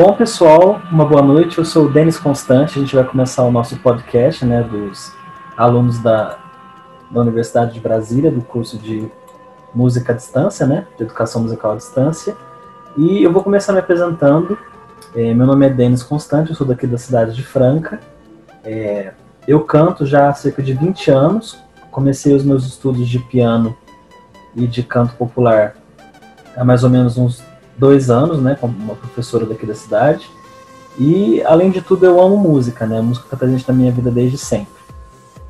Bom, pessoal, uma boa noite. Eu sou o Denis Constante. A gente vai começar o nosso podcast, né, dos alunos da, da Universidade de Brasília, do curso de Música à Distância, né, de Educação Musical à Distância. E eu vou começar me apresentando. É, meu nome é Denis Constante, eu sou daqui da cidade de Franca. É, eu canto já há cerca de 20 anos. Comecei os meus estudos de piano e de canto popular há mais ou menos uns dois anos, né, como uma professora daqui da cidade. E, além de tudo, eu amo música, né? A música está presente na minha vida desde sempre.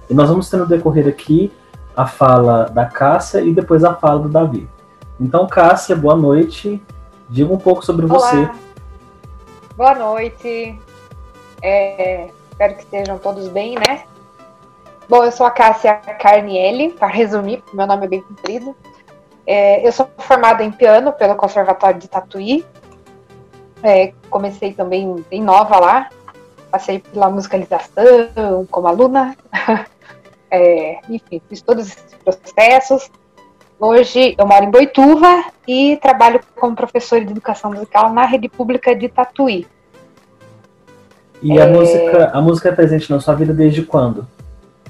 E nós vamos ter no decorrer aqui a fala da Cássia e depois a fala do Davi. Então, Cássia, boa noite. Diga um pouco sobre Olá. você. Boa noite. É, espero que estejam todos bem, né? Bom, eu sou a Cássia Carnielli, para resumir, meu nome é bem comprido. É, eu sou formada em piano pelo Conservatório de Tatuí. É, comecei também em nova lá. Passei pela musicalização como aluna. É, enfim, fiz todos esses processos. Hoje eu moro em Boituva e trabalho como professora de educação musical na rede pública de Tatuí. E a, música, a música é presente na sua vida desde quando?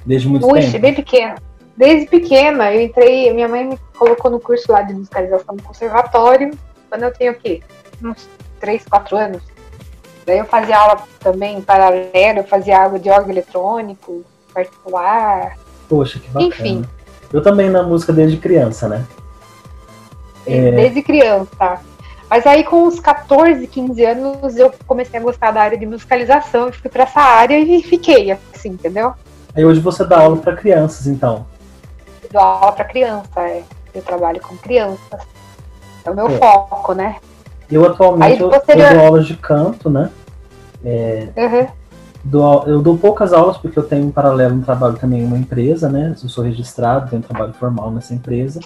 Desde muito Puxa, tempo? bem pequena. Desde pequena, eu entrei, minha mãe me colocou no curso lá de musicalização no conservatório, quando eu tenho o quê? Uns 3, 4 anos. Daí eu fazia aula também em paralelo, eu fazia aula de órgão eletrônico, particular. Poxa, que bacana. Enfim. Eu também na música desde criança, né? É. Desde criança. Mas aí com uns 14, 15 anos eu comecei a gostar da área de musicalização e fui para essa área e fiquei assim, entendeu? Aí hoje você dá aula para crianças, então. Eu dou aula para criança, é. eu trabalho com crianças. É o meu É. foco, né? Eu atualmente Aí eu, eu dou aulas de canto, né? Uhum. Dou eu dou poucas aulas porque eu tenho em paralelo um trabalho também em uma empresa, né? Eu sou registrado, tenho um trabalho formal nessa empresa.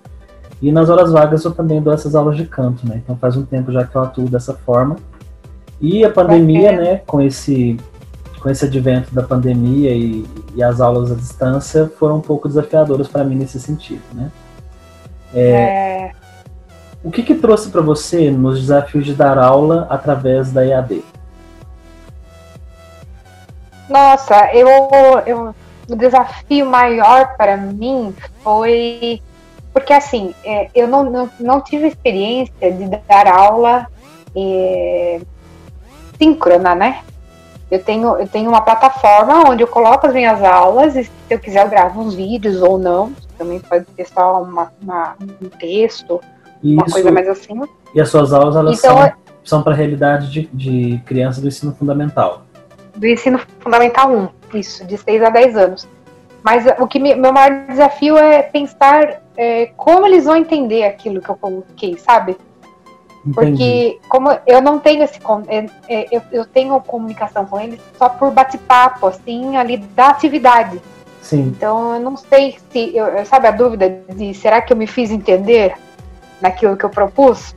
E nas horas vagas eu também dou essas aulas de canto, né? Então faz um tempo já que eu atuo dessa forma. E a pandemia, né, com esse com esse advento da pandemia e, e as aulas à distância foram um pouco desafiadoras para mim nesse sentido, né? É, O que que trouxe para você nos desafios de dar aula através da EAD? Nossa, eu, eu, o desafio maior para mim foi porque assim, é, eu não, não, não tive experiência de dar aula é, síncrona, né? Eu tenho, eu tenho uma plataforma onde eu coloco as minhas aulas e se eu quiser eu gravo uns vídeos ou não. Também pode só uma, uma- um texto, E uma isso coisa mais assim. e as suas aulas elas Então, são são para a realidade de, de crianças do ensino fundamental. do ensino fundamental 1, isso, de 6 a 10 anos. Mas o que me- meu maior desafio é pensar é, como eles vão entender aquilo que eu coloquei, sabe? Entendi. Porque como eu não tenho esse é, é, eu, eu tenho comunicação com eles só por bate-papo, assim, ali da atividade. Sim, Então eu não sei se, eu, sabe a dúvida de será que eu me fiz entender naquilo que eu propus?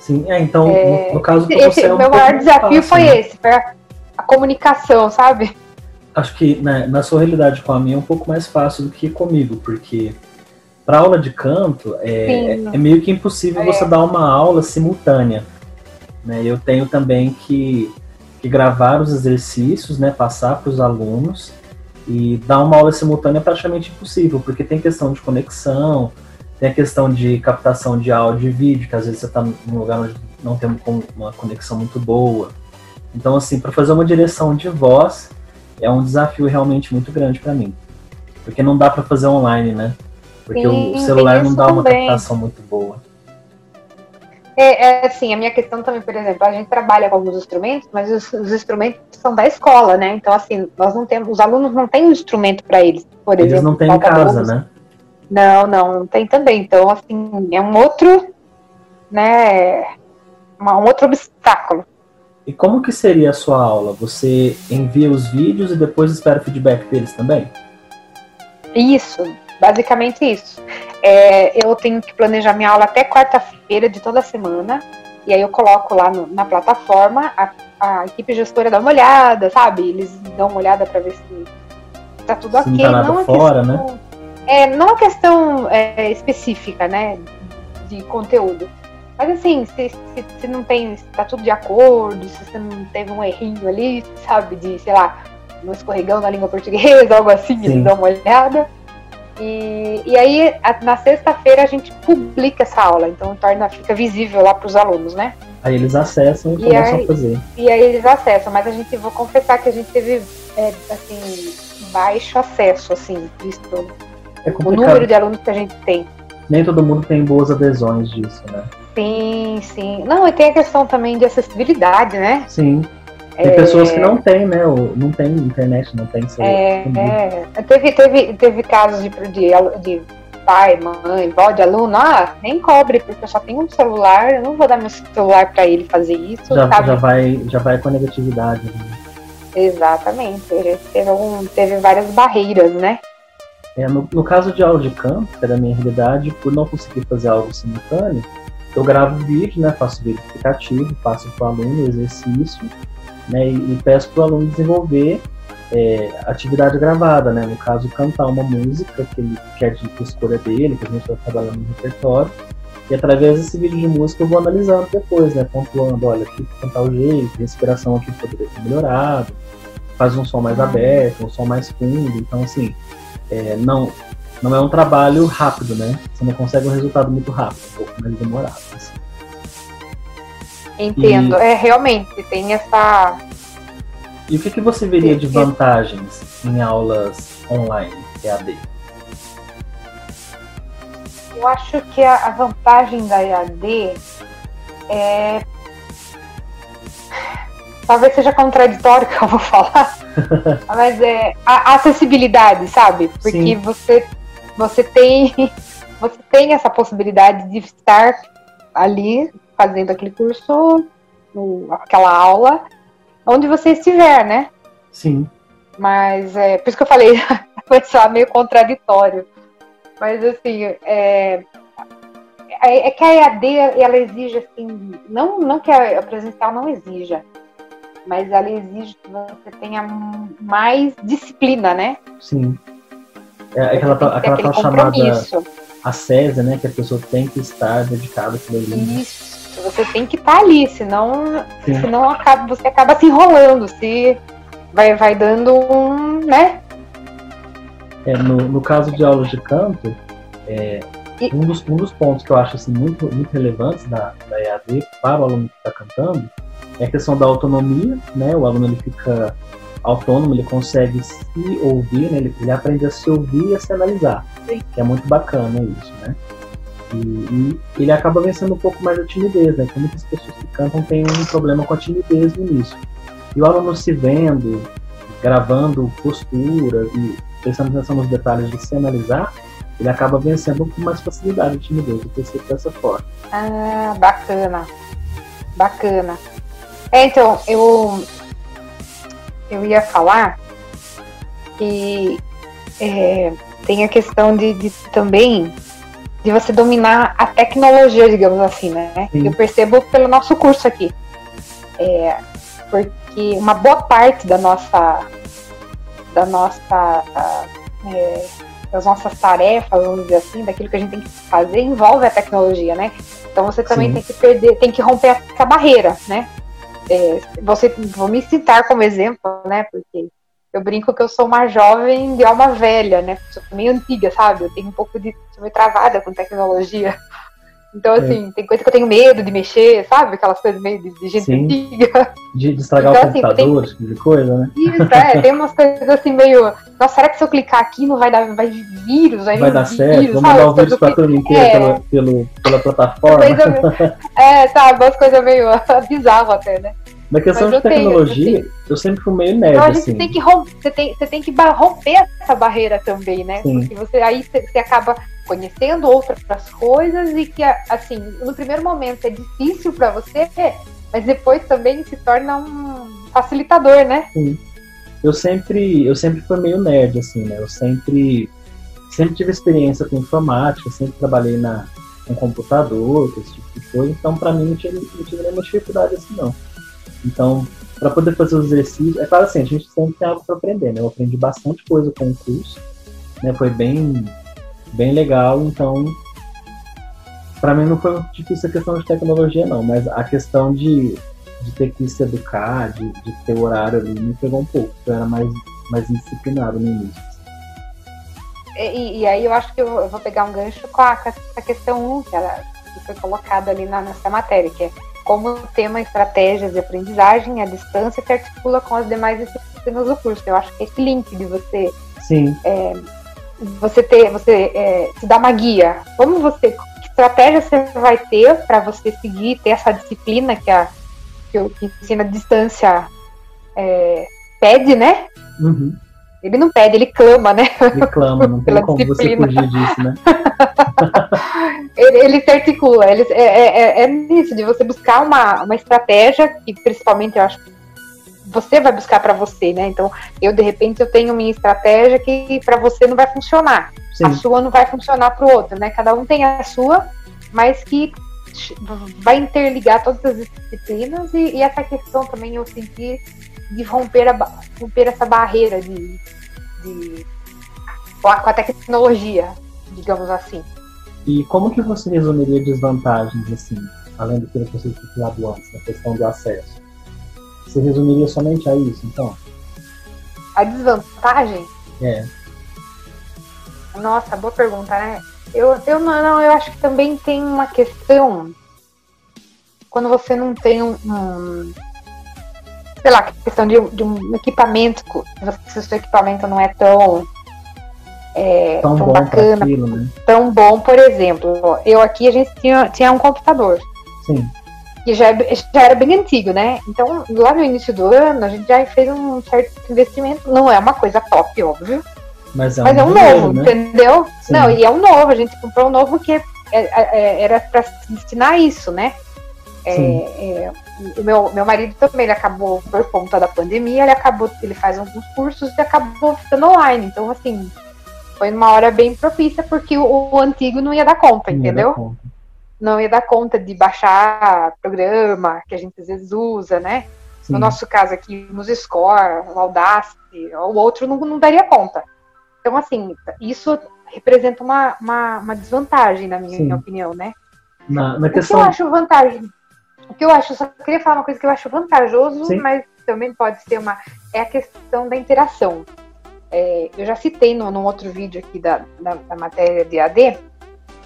sim. É, então, É, no, no caso Esse, você é um meu maior desafio fácil, foi né? esse, foi a, a comunicação, sabe? Acho que né, na sua realidade com a minha é um pouco mais fácil do que comigo, porque para aula de canto é, Sim. é meio que impossível É. você dar uma aula simultânea. Né? Eu tenho também que, que gravar os exercícios, né, passar para os alunos e dar uma aula simultânea é praticamente impossível, porque tem questão de conexão, tem a questão de captação de áudio e vídeo, que às vezes você está num lugar onde não tem um- uma conexão muito boa. Então, assim, para fazer uma direção de voz é um desafio realmente muito grande para mim, porque não dá para fazer online, né? Porque Sim, o celular não dá uma também. captação muito boa. É, é assim, a minha questão também, por exemplo, a gente trabalha com alguns instrumentos, mas os, os instrumentos são da escola, né? Então, assim, nós não temos, os alunos não têm um instrumento para eles, por Eles exemplo. não têm em casa, né? Não, não, não tem também. Então, assim, é um outro, né, uma- um outro obstáculo. E como que seria a sua aula? Você envia os vídeos e depois espera o feedback deles também? Isso, basicamente isso. É, eu tenho que planejar minha aula até quarta-feira de toda semana. E aí eu coloco lá no- na plataforma, a, a equipe gestora dá uma olhada, sabe? Eles dão uma olhada para ver se tá tudo Se não ok. tá nada é fora, questão, É, não é questão é, específica, né? De conteúdo. Mas assim, se, se, se não tem, se tá tudo de acordo, se você não teve um errinho ali, sabe, de, sei lá, um escorregão na língua portuguesa, algo assim, Sim. eles dão uma olhada. E, e aí, a, na sexta-feira, a gente publica essa aula, então torna, fica visível lá para os alunos, né? Aí eles acessam e, e começam aí, a fazer. E aí eles acessam, mas a gente, vou confessar que a gente teve, é, assim, baixo acesso, assim, visto é o número de alunos que a gente tem. Nem todo mundo tem boas adesões disso, né? Sim, sim. Não, e tem a questão também de acessibilidade, né? Sim. Tem é... pessoas que não têm, né? Não tem internet, não tem celular. É, é. Teve, teve, teve casos de, de, de pai, mãe, vó de aluno, ah, nem cobre, porque eu só tenho um celular, eu não vou dar meu celular para ele fazer isso. Já, já, vai, já vai com a negatividade. Né? Exatamente. Teve, algum, teve várias barreiras, né? É, no, no caso de aula de campo, que é da minha realidade, por não conseguir fazer algo simultâneo, eu gravo vídeo, né, faço vídeo explicativo, passo para o aluno exercício, né, e, e peço para o aluno desenvolver é, atividade gravada, né, no caso cantar uma música que ele quer de escolha dele, que a gente está trabalhando no repertório, e através desse vídeo de música eu vou analisando depois, né, pontuando, olha, aqui cantar o jeito, a inspiração aqui poderia ter melhorado, faz um som mais aberto, um som mais fundo, então assim, é, não, não é um trabalho rápido, né? Você não consegue um resultado muito rápido, um pouco mais demorado. Assim. Entendo, e... é realmente tem essa. E o que, que você veria de vantagens em aulas online, EAD? Eu acho que a, a vantagem da EAD é talvez seja contraditório que eu vou falar, mas é a acessibilidade, sabe? Porque Sim. você você tem você tem essa possibilidade de estar ali fazendo aquele curso, no, aquela aula, onde você estiver, né? Sim. Mas é por isso que eu falei, foi só meio contraditório. Mas assim, é, é, é que a EAD ela exige assim, não, não que a presencial não exija, mas ela exige que você tenha mais disciplina, né? Sim. É aquela, aquela tal chamada a César, né? Que a pessoa tem que estar dedicada àquilo ali. Isso, você tem que estar ali, senão, senão acaba, você acaba se enrolando, se vai, vai dando um, né? É, no, no caso de aulas de canto, é, um, dos, um dos pontos que eu acho assim, muito, muito relevantes da, da EAD para o aluno que está cantando é a questão da autonomia, né? O aluno ele fica autônomo, ele consegue se ouvir, né? ele, ele aprende a se ouvir e a se analisar, Sim. que é muito bacana isso, né? E, e, ele acaba vencendo um pouco mais a timidez, né? Porque muitas pessoas que cantam têm um problema com a timidez no início. E o aluno se vendo, gravando postura e prestando atenção nos detalhes de se analisar, ele acaba vencendo com mais facilidade a timidez, eu percebo dessa forma. Ah, bacana. Bacana. É, então, eu, eu ia falar que é, tem a questão de, de, também de você dominar a tecnologia, digamos assim, né? Sim. Eu percebo pelo nosso curso aqui. É, porque uma boa parte da nossa da nossa é, das nossas tarefas, vamos dizer assim, daquilo que a gente tem que fazer envolve a tecnologia, né? Então você também Sim. tem que perder, tem que romper essa barreira, né? é, você, vou me citar como exemplo, né? Porque eu brinco que eu sou uma jovem de alma velha, né? Sou meio antiga, sabe? Eu tenho um pouco de. sou meio travada com tecnologia. Então, assim, é. tem coisa que eu tenho medo de mexer, sabe? Aquelas coisas meio de, de gente Sim. antiga. De, de estragar então, o assim, computador, tenho... tipo de coisa, né? Isso, é, tem umas coisas assim meio. Nossa, será que se eu clicar aqui não vai dar vai vírus? Vai, vai dar certo? Vamos mandar o vírus pra turma inteira é. pela, pelo, pela plataforma. Coisa, é, sabe, umas coisas meio bizarras até, né? Na questão de tecnologia, tenho, assim, eu sempre fui meio nerd, gente assim. tem que romper, você tem, você tem que romper essa barreira também, né? Sim. Porque você aí você acaba conhecendo outras coisas e que, assim, no primeiro momento é difícil para você, mas depois também se torna um facilitador, né? Sim. Eu sempre, eu sempre fui meio nerd, assim, né? Eu sempre, sempre tive experiência com informática, sempre trabalhei na, com computador, com esse tipo de coisa, então para mim não tive, não tive nenhuma dificuldade assim, não. Então, para poder fazer os exercícios, é claro assim, a gente sempre tem algo para aprender, né? Eu aprendi bastante coisa com o curso, né? Foi bem, bem legal, então para mim não foi difícil a questão de tecnologia, não, mas a questão de, de ter que se educar, de, de ter horário ali, me pegou um pouco. Eu era mais, mais indisciplinado no início. E, e aí eu acho que eu vou pegar um gancho com, a, com essa questão 1 que, que foi colocada ali na, nessa matéria, que é como tema estratégias de aprendizagem à distância se articula com as demais disciplinas do curso. Eu acho que esse link de você Sim. É, você ter, você é, se dar uma guia. Como você, que estratégia você vai ter para você seguir, ter essa disciplina que a que o que ensina a distância é, pede, né? Uhum. Ele não pede, ele clama, né? Ele clama, não tem como disciplina. você fugir disso, né? ele, ele se articula, ele, é, é, é, é nisso, de você buscar uma, uma estratégia, que principalmente eu acho que você vai buscar para você, né? Então, eu de repente eu tenho minha estratégia que para você não vai funcionar. Sim. A sua não vai funcionar para o outro, né? Cada um tem a sua, mas que vai interligar todas as disciplinas e, e essa questão também eu senti de romper, a, romper essa barreira de, de com a tecnologia, digamos assim. E como que você resumiria desvantagens, assim, além do que você falado antes, na questão do acesso? Você resumiria somente a isso, então? A desvantagem? É. Nossa, boa pergunta, né? Eu, eu não, não, eu acho que também tem uma questão quando você não tem um, um sei lá, questão de, de, um equipamento, se o seu equipamento não é tão é, tão, tão bacana, aquilo, né? tão bom, por exemplo, eu aqui a gente tinha, tinha um computador. Sim que já, é, já era bem antigo, né? Então, lá no início do ano, a gente já fez um certo investimento. Não é uma coisa top, óbvio. Mas é um, mas é um dinheiro, novo, né? entendeu? Sim. Não, e é um novo. A gente comprou um novo que é, é, é era para se destinar a isso, né? É, o meu, meu marido também, ele acabou, por conta da pandemia, ele acabou, ele faz alguns cursos e acabou ficando online. Então, assim, foi uma hora bem propícia, porque o, o antigo não ia dar conta, Não ia entendeu? dar conta. não ia dar conta de baixar programa que a gente às vezes usa, né? Sim. No nosso caso aqui, nos Score, o Audacity, o outro não, não daria conta. Então, assim, isso representa uma, uma, uma desvantagem, na minha, Sim. opinião, né? Na, na O que eu questão. acho vantagem? O que eu acho, só queria falar uma coisa que eu acho vantajoso, Sim. mas também pode ser uma. É a questão da interação. É, eu já citei no, num outro vídeo aqui da, da, da matéria de AD,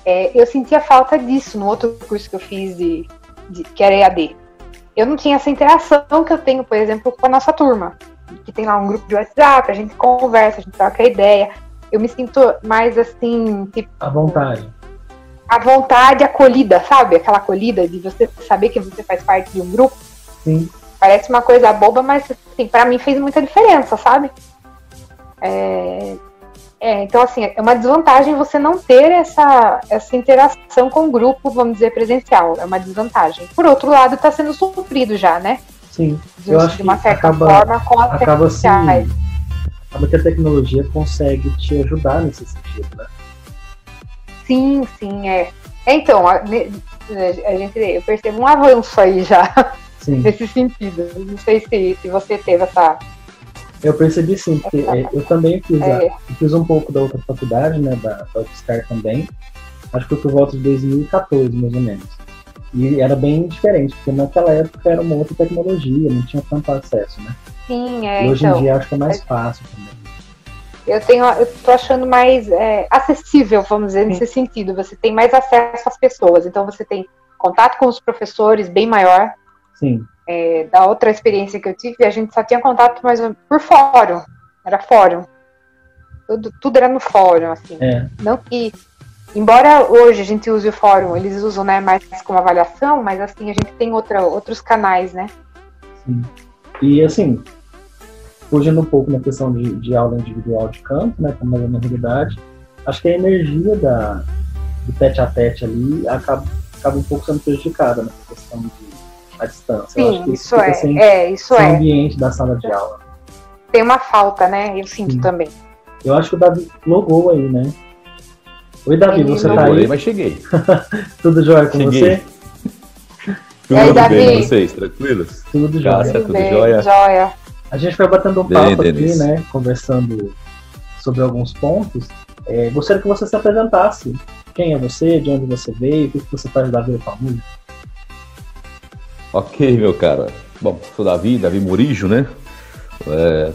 é, eu sentia falta disso no outro curso que eu fiz de, de- que era EAD. Eu não tinha essa interação que eu tenho, por exemplo, com a nossa turma, que tem lá um grupo de WhatsApp, a gente conversa, a gente troca ideia. Eu me sinto mais assim, tipo, À vontade. a vontade acolhida, sabe? Aquela acolhida de você saber que você faz parte de um grupo. Sim. Parece uma coisa boba, mas assim, para mim fez muita diferença, sabe? É, é, então, assim, é uma desvantagem você não ter essa, essa interação com o grupo, vamos dizer, presencial. É uma desvantagem. Por outro lado, está sendo suprido já, né? Sim. De, Eu acho de uma que certa acaba- forma com as Acaba redes sociais. Acaba que a tecnologia consegue te ajudar nesse sentido, né? Sim, sim, é. É, Então, a, a gente, eu percebo um avanço aí já Sim. nesse sentido. Não sei se, se você teve essa. Eu percebi sim, porque é, eu também fiz, a- É, eu fiz um pouco da outra faculdade, né, da, da UFSCar também. Acho que foi por volta de 2014, mais ou menos. E era bem diferente, porque naquela época era uma outra tecnologia, não tinha tanto acesso, né? sim, é. e hoje então. em dia acho que é mais fácil também. Eu tenho, eu tô achando mais é, acessível, vamos dizer, nesse sentido. Você tem mais acesso às pessoas, então você tem contato com os professores bem maior. Sim, É, da outra experiência que eu tive, a gente só tinha contato mais por fórum, era fórum. Tudo, tudo era no fórum, assim. é, Não que, embora hoje a gente use o fórum, eles usam né, mais como avaliação, mas assim, a gente tem outra, outros canais, né? sim. E assim, fugindo um pouco na questão de, de aula individual de campo, né, como é na realidade, acho que a energia da, do tete a tete ali acaba, acaba um pouco sendo prejudicada nessa questão de a distância. Eu acho Sim, que isso é. sem, É, isso sem é. ambiente da sala de aula. Tem uma falta, né? Eu sinto Sim. também. Eu acho que o Davi logou aí, né? Oi, Davi, Ele você tá logou. Aí? mas cheguei. Tudo jóia com Cheguei. você? Tudo aí, bem Davi? com vocês? Tranquilos? Tudo jóia. a tudo bem, jóia? jóia. A gente vai batendo um Bem, papo aqui, Denise. né? Conversando sobre alguns pontos. É, gostaria que você se apresentasse. quem é você, de onde você veio, o que você faz da vida com a música. Ok, meu cara. Bom, sou Davi, Davi Murijo, né? É,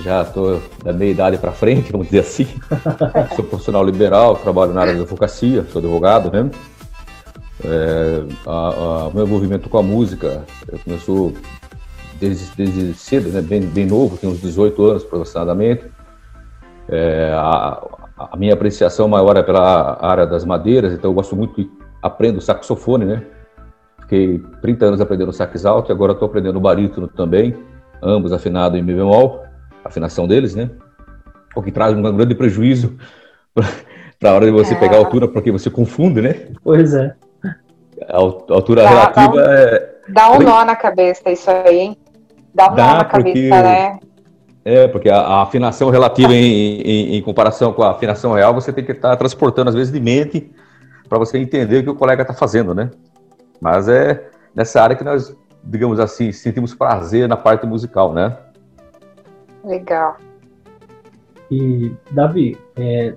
já estou da meia idade para frente, vamos dizer assim. sou profissional liberal, trabalho na área da advocacia, sou advogado, né? É, o meu envolvimento com a música começou desde, desde cedo, né? bem, bem novo, tenho uns 18 anos aproximadamente. É, a, a, minha apreciação maior é pela área das madeiras, então eu gosto muito, aprendo saxofone, né? Fiquei 30 anos aprendendo sax alto e agora estou aprendendo barítono também, ambos afinados em mi bemol, afinação deles, né? O que traz um grande prejuízo para a hora de você é. pegar a altura, porque você confunde, né? Pois é. A altura dá, relativa dá um, é. Dá um nó na cabeça isso aí, hein? Dá um dá nó na porque... cabeça, né? É, porque a, a afinação relativa em, em, em, comparação com a afinação real, você tem que estar tá transportando, às vezes, de mente para você entender o que o colega está fazendo, né? Mas é nessa área que nós, digamos assim, sentimos prazer na parte musical, né? Legal. E, Davi, é,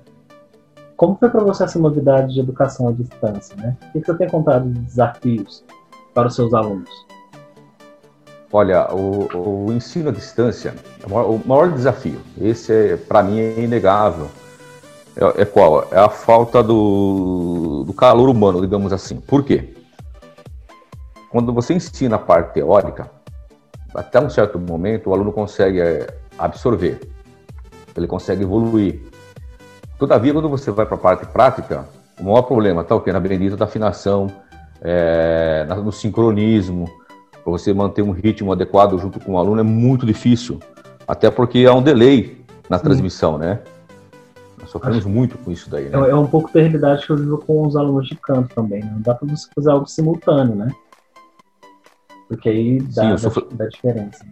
como foi para você essa novidade de educação à distância, né? O que você tem contado de desafios para os seus alunos? Olha, o, o ensino à distância é o maior, o maior desafio. Esse, é, para mim, é inegável. É, é, qual? É a falta do, do calor humano, digamos assim. Por quê? Quando você ensina a parte teórica, até um certo momento o aluno consegue é, absorver, ele consegue evoluir. Todavia, quando você vai para a parte prática, o maior problema está o quê? Na bendita da afinação, é, no sincronismo, para você manter um ritmo adequado junto com o aluno é muito difícil, até porque há um delay na Sim. transmissão, né? Nós sofremos Acho... muito com isso daí, né? É, é um pouco da realidade que eu vivo com os alunos de canto também, né? Não dá para você fazer algo simultâneo, né? Porque aí dá, Sim, dá, dá diferença. Né?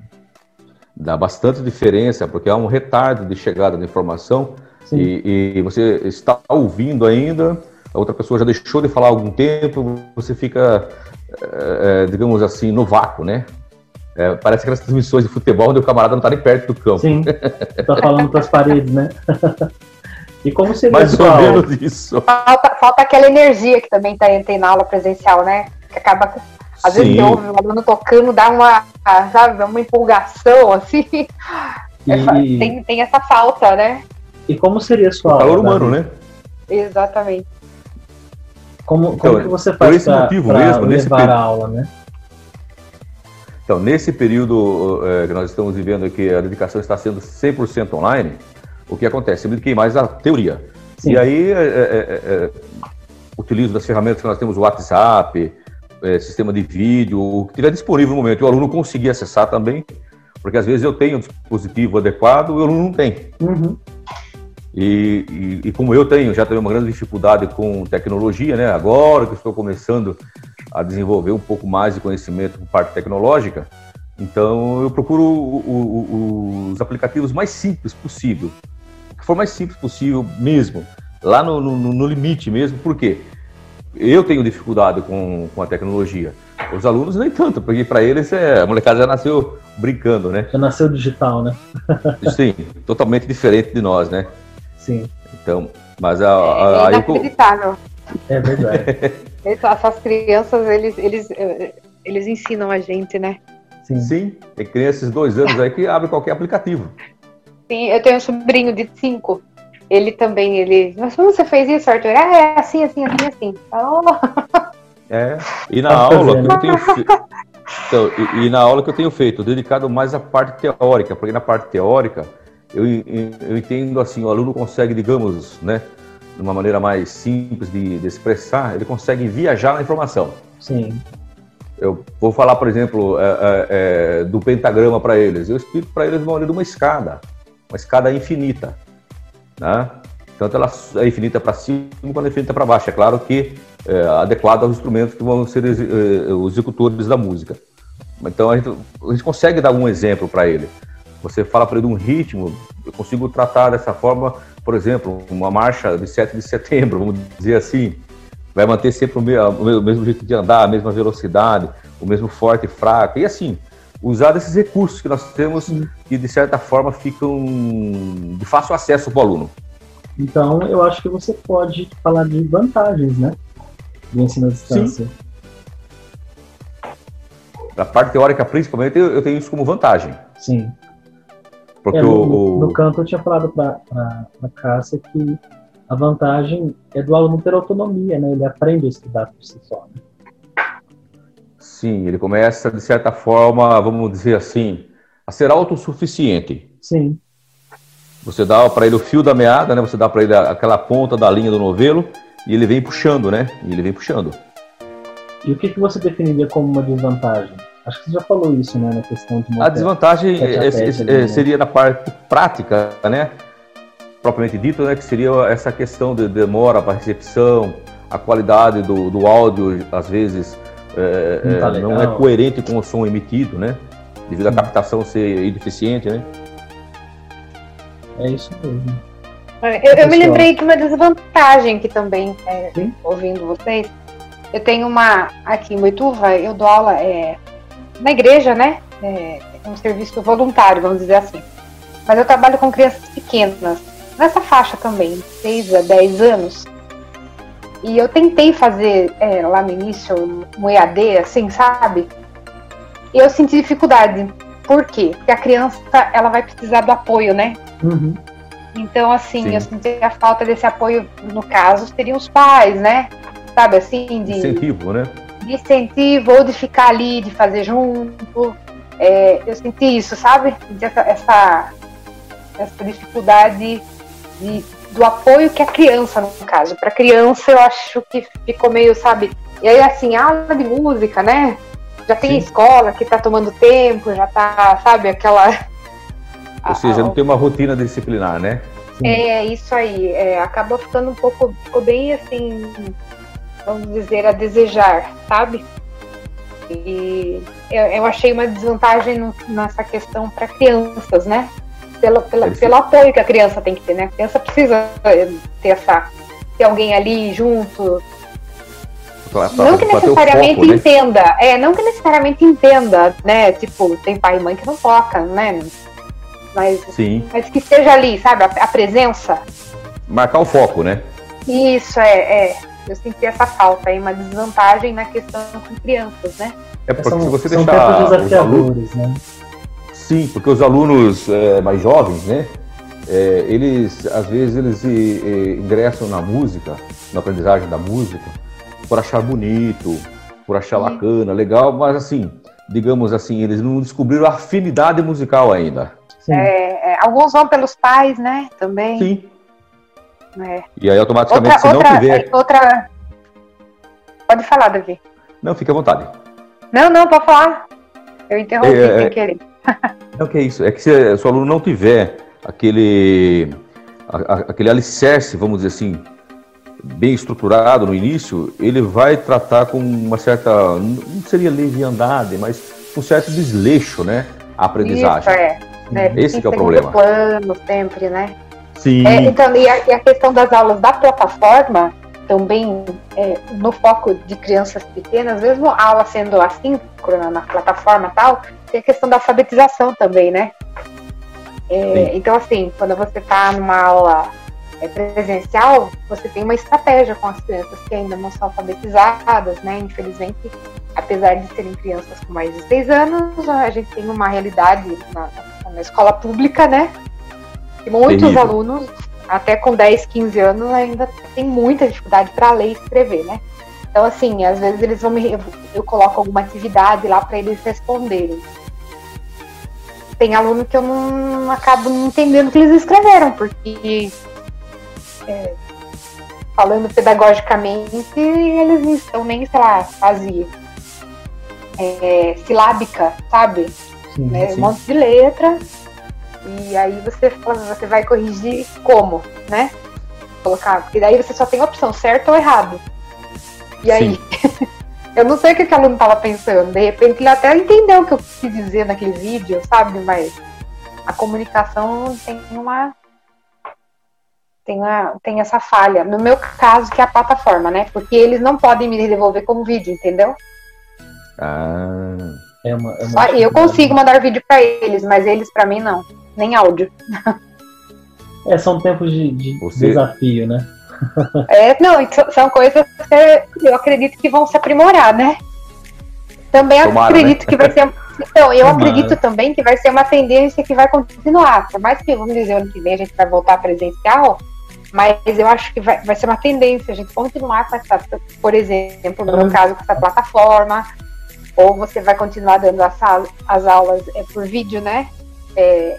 Dá bastante diferença, porque há um retardo de chegada da informação e, e, você está ouvindo ainda, a outra pessoa já deixou de falar há algum tempo, você fica é, digamos assim, no vácuo, né? É, parece aquelas transmissões de futebol onde o camarada não está nem perto do campo. Sim, está falando para as paredes, né? e como seria Mais ou menos isso. Falta, falta aquela energia que também tá, tem na aula presencial, né? Que acaba, às Sim. vezes, você ouve o aluno tocando, dá uma, sabe, uma empolgação, assim. É e... tem, tem essa falta, né? E como seria a sua o aula? Calor humano, né? Exatamente. Como, como então, que você faz para levar nesse a aula, né? Então, nesse período é, que nós estamos vivendo aqui, a dedicação está sendo 100% online, o que acontece? Eu me dediquei mais à teoria. Sim. E aí, é, é, utilizo das ferramentas que nós temos, o WhatsApp, sistema de vídeo, o que tiver disponível no momento, e o aluno conseguir acessar também, porque às vezes eu tenho um dispositivo adequado e o aluno não tem. Uhum. E, e, e, como eu tenho, já tenho uma grande dificuldade com tecnologia, né? Agora que estou começando a desenvolver um pouco mais de conhecimento por parte tecnológica, então eu procuro o, o, os aplicativos mais simples possível, o que for mais simples possível mesmo, lá no, no, no limite mesmo, por quê? Eu tenho dificuldade com, com a tecnologia. Os alunos nem tanto, porque para eles é, a molecada já nasceu brincando, né? Já nasceu digital, né? Sim, totalmente diferente de nós, né? Sim. Então, mas a, a, é inacreditável. É verdade. Essas crianças, eles, eles, eles ensinam a gente, né? Sim. Sim, tem crianças de dois anos aí que abrem qualquer aplicativo. Sim, eu tenho um sobrinho de cinco. Ele também, ele. Mas como você fez isso, Arthur? Ah, é assim, assim, assim, assim. Oh. É, e na aula que eu tenho feito. Então, e, e, na aula que eu tenho feito, dedicado mais à parte teórica, porque na parte teórica eu, eu entendo assim, o aluno consegue, digamos, né, de uma maneira mais simples de, de expressar, ele consegue viajar na informação. Sim. Eu vou falar, por exemplo, é, é, é do pentagrama para eles. Eu explico para eles de uma maneira de uma escada, uma escada infinita, né? Tanto ela é infinita para cima quanto é infinita para baixo. É claro que é adequado aos instrumentos que vão ser é, os executores da música. Então a gente, a gente consegue dar um exemplo para ele. Você fala para ele um ritmo, eu consigo tratar dessa forma, por exemplo, uma marcha de 7 de setembro, vamos dizer assim, vai manter sempre o mesmo, o mesmo jeito de andar, a mesma velocidade, o mesmo forte e fraco, e assim, usar esses recursos que nós temos que de certa forma ficam de fácil acesso para o aluno. Então, eu acho que você pode falar de vantagens, né? Do ensino à distância. Sim. Na parte teórica, principalmente, eu tenho isso como vantagem. Sim. Porque é, no, o... no canto eu tinha falado para a Cássia que a vantagem é do aluno ter autonomia, né? Ele aprende a estudar por si só. Né? Sim, ele começa, de certa forma, vamos dizer assim, a ser autossuficiente. Sim. Você dá para ele o fio da meada, né? Você dá para ele aquela ponta da linha do novelo e ele vem puxando, né? E ele vem puxando. E o que, que você definiria como uma desvantagem? Acho que você já falou isso, né, na questão de... A desvantagem é, é, é, seria na parte prática, né? Propriamente dito, né? Que seria essa questão de demora para recepção, a qualidade do, do áudio, às vezes, é, não, tá não, é coerente com o som emitido, né? Devido à captação ser ineficiente, né? É isso mesmo. Eu, eu me lembrei de uma desvantagem que também, é, ouvindo vocês, eu tenho uma, aqui em Moituva, eu dou aula é, na igreja, né? É, é um serviço voluntário, vamos dizer assim. Mas eu trabalho com crianças pequenas, nessa faixa também, 6 a 10 anos. E eu tentei fazer é, lá no início um EAD, assim, sabe? E eu senti dificuldade. Por quê? Porque a criança, ela vai precisar do apoio, né? Uhum. Então, assim, Sim. eu senti a falta desse apoio, no caso, seriam os pais, né? Sabe assim? De incentivo, né? De incentivo, ou de ficar ali, de fazer junto. É, eu senti isso, sabe? Essa, essa, essa dificuldade de, do apoio que a criança, no caso. Para criança, eu acho que ficou meio, sabe? E aí, assim, aula de música, né? Já tem Sim. escola que tá tomando tempo, já tá, sabe, aquela ou seja, não tem uma rotina disciplinar, né? Sim. É, isso aí. É, acaba ficando um pouco, ficou bem assim, vamos dizer, a desejar, sabe? E eu, eu achei uma desvantagem nessa questão para crianças, né? Pelo, pelo, pelo apoio que a criança tem que ter, né? A criança precisa eh, ter essa ter alguém ali junto. não que necessariamente foco, né? entenda, né? é, não que necessariamente entenda, né? Tipo, tem pai e mãe que não tocam, né? mas, Sim. mas que esteja ali, sabe? A, a, presença. Marcar o foco, né? Isso, é, é. Eu senti essa falta aí, uma desvantagem na questão com crianças, né? É porque são, se você são deixar. Os alunos, né? Sim, porque os alunos é, mais jovens, né? É, eles, às vezes, eles e, e, ingressam na música, na aprendizagem da música, por achar bonito, por achar Sim. bacana, legal, mas assim, digamos assim, eles não descobriram a afinidade musical ainda. É, é, alguns vão pelos pais, né? Também. Sim. É. E aí, automaticamente, outra, se não outra, tiver. É, outra. Pode falar, Davi. Não, fique à vontade. Não, não, pode falar. Eu interrompi é, sem querer. Não, que é isso. É que se o aluno não tiver aquele, a, aquele alicerce, vamos dizer assim, bem estruturado no início, ele vai tratar com uma certa, não seria leviandade, mas um certo desleixo, né? A aprendizagem. Isso, é. Né? Esse é o problema. plano sempre, né? Sim. É, então, e a, e a, questão das aulas da plataforma, também é, no foco de crianças pequenas, mesmo a aula sendo assíncrona na plataforma e tal, tem a questão da alfabetização também, né? É, então, assim, quando você está numa aula é, presencial, você tem uma estratégia com as crianças que ainda não são alfabetizadas, né? Infelizmente, apesar de serem crianças com mais de seis anos, a gente tem uma realidade na, na escola pública, né? E muitos Terrível. alunos, até com 10, 15 anos, ainda tem muita dificuldade para ler e escrever, né? Então, assim, às vezes eles vão me. Eu coloco alguma atividade lá para eles responderem. Tem aluno que eu não acabo não entendendo o que eles escreveram, porque. É, falando pedagogicamente, eles não estão nem, sei lá, fase é, silábica, sabe? Sim, né? sim. Um monte de letra. E aí você, você vai corrigir como, né? Colocar. Porque daí você só tem a opção certo ou errado. E aí. eu não sei o que o aluno estava pensando. De repente ele até entendeu o que eu quis dizer naquele vídeo, sabe? Mas a comunicação tem uma. Tem, uma, tem essa falha. No meu caso, que é a plataforma, né? Porque eles não podem me devolver como vídeo, entendeu? Ah. É uma, é uma eu consigo mandar vídeo para eles, mas eles para mim não, nem áudio. É, são tempos de, de Você... desafio, né? É, não, são coisas que eu acredito que vão se aprimorar, né? Também Tomara, acredito né? que vai ser. Então, eu Tomara. acredito também que vai ser uma tendência que vai continuar. Por mais que, vamos dizer, ano que vem a gente vai voltar presencial, mas eu acho que vai, vai ser uma tendência a gente continuar com essa, por exemplo, no meu caso, com essa plataforma, ou você vai continuar dando as, as aulas é, por vídeo, né? É,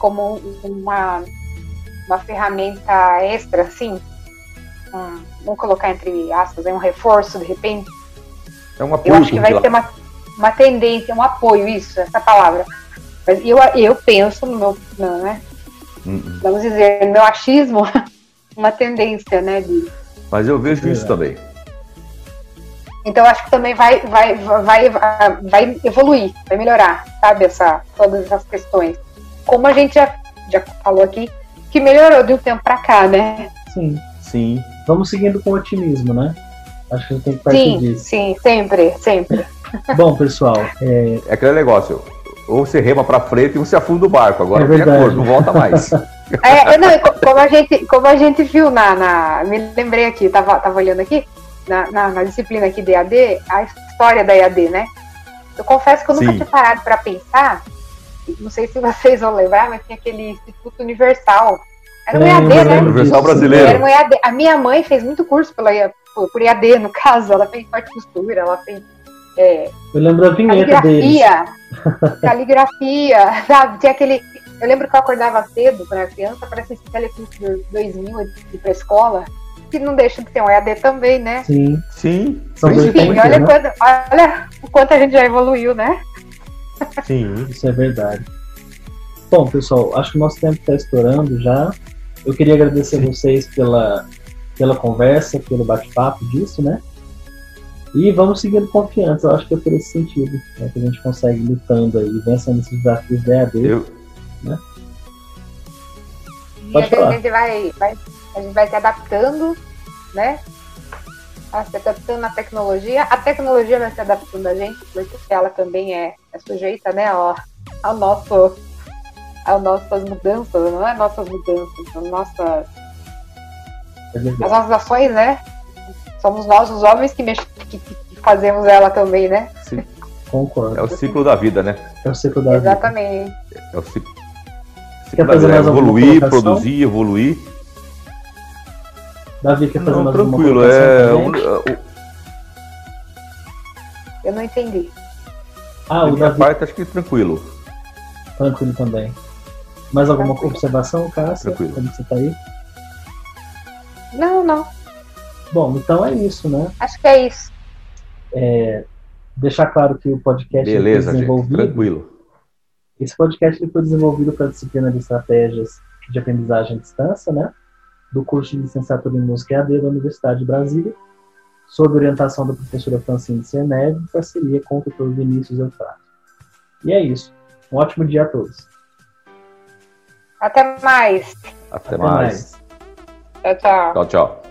como uma, uma ferramenta extra, assim, um, vamos colocar entre aspas, é um reforço de repente. É um apoio. Eu acho que vai ser uma, uma tendência, um apoio, isso, essa palavra. Mas eu, eu penso no meu, né? Uhum. Vamos dizer, no meu achismo, uma tendência, né? De... Mas eu vejo é. isso também. Então acho que também vai, vai, vai, vai evoluir, vai melhorar, sabe, essa, todas essas questões. Como a gente já, já falou aqui, que melhorou de um tempo para cá, né? Sim. Sim. Vamos seguindo com otimismo, né? Acho que a gente tem que partir sim, disso. Sim, sempre, sempre. Bom, pessoal. É... é aquele negócio. Ou você rema para frente ou você afunda o barco. Agora é acordo, não volta mais. É, não, como a gente, como a gente viu na, na me lembrei aqui, tava, tava olhando aqui na, na, na, disciplina aqui de EAD, a história da EAD, né? Eu confesso que eu nunca Sim. tinha parado para pensar. Não sei se vocês vão lembrar, mas tinha aquele Instituto Universal era um EAD, né? Universal brasileiro. Era um EAD. A minha mãe fez muito curso pela, por EAD, no caso. Ela fez parte costura, ela fez. É, eu lembro da vinheta caligrafia, deles. caligrafia, sabe? Tinha aquele. Eu lembro que eu acordava cedo quando era criança para assistir Telecurso 2000 ir pra escola, que não deixa de ter um EAD também, né? Sim. Sim. Enfim, olha, né? quando, olha o quanto a gente já evoluiu, né? Sim, isso é verdade. Bom, pessoal, acho que o nosso tempo está estourando já. Eu queria agradecer Sim. vocês pela, pela conversa, pelo bate-papo disso, né? E vamos seguindo confiantes, eu acho que é por esse sentido né, que a gente consegue lutando aí, vencendo esses desafios da EAD. Eu... Né? Pode e falar. a gente vai, vai, a gente vai se adaptando, né? se adaptando à tecnologia. A tecnologia vai se adaptando a gente, porque ela também é, é sujeita, né, ao, ao nosso as nossas mudanças, não é nossas mudanças, são nossas. É as nossas ações, né? Somos nós os homens que, mex... que, que fazemos ela também, né? Sim. Concordo. É o ciclo da vida, né? É o ciclo da Exatamente. vida. Exatamente. É o ciclo. Quer fazer mais evoluir, produzir, evoluir. Davi, quer fazer não, mais tranquilo, é. Um, uh, Eu não entendi. Ah, o Davi... parte acho que tranquilo. Tranquilo também. Mais alguma Tranquilo. observação, Cássia? Tranquilo. Como você tá aí? Não, não. Bom, então é isso, né? Acho que é isso. É, deixar claro que o podcast Beleza, foi desenvolvido. Gente, tranquilo. Esse podcast foi desenvolvido para a disciplina de estratégias de aprendizagem à distância, né? Do curso de licenciatura em música EAD da Universidade de Brasília, sob orientação da professora Francine Cieneve, em parceria com o tutor Vinícius Eufrato. E é isso. Um ótimo dia a todos. Até mais. Até, Até mais. mais. Tchau, tchau. Tchau, tchau.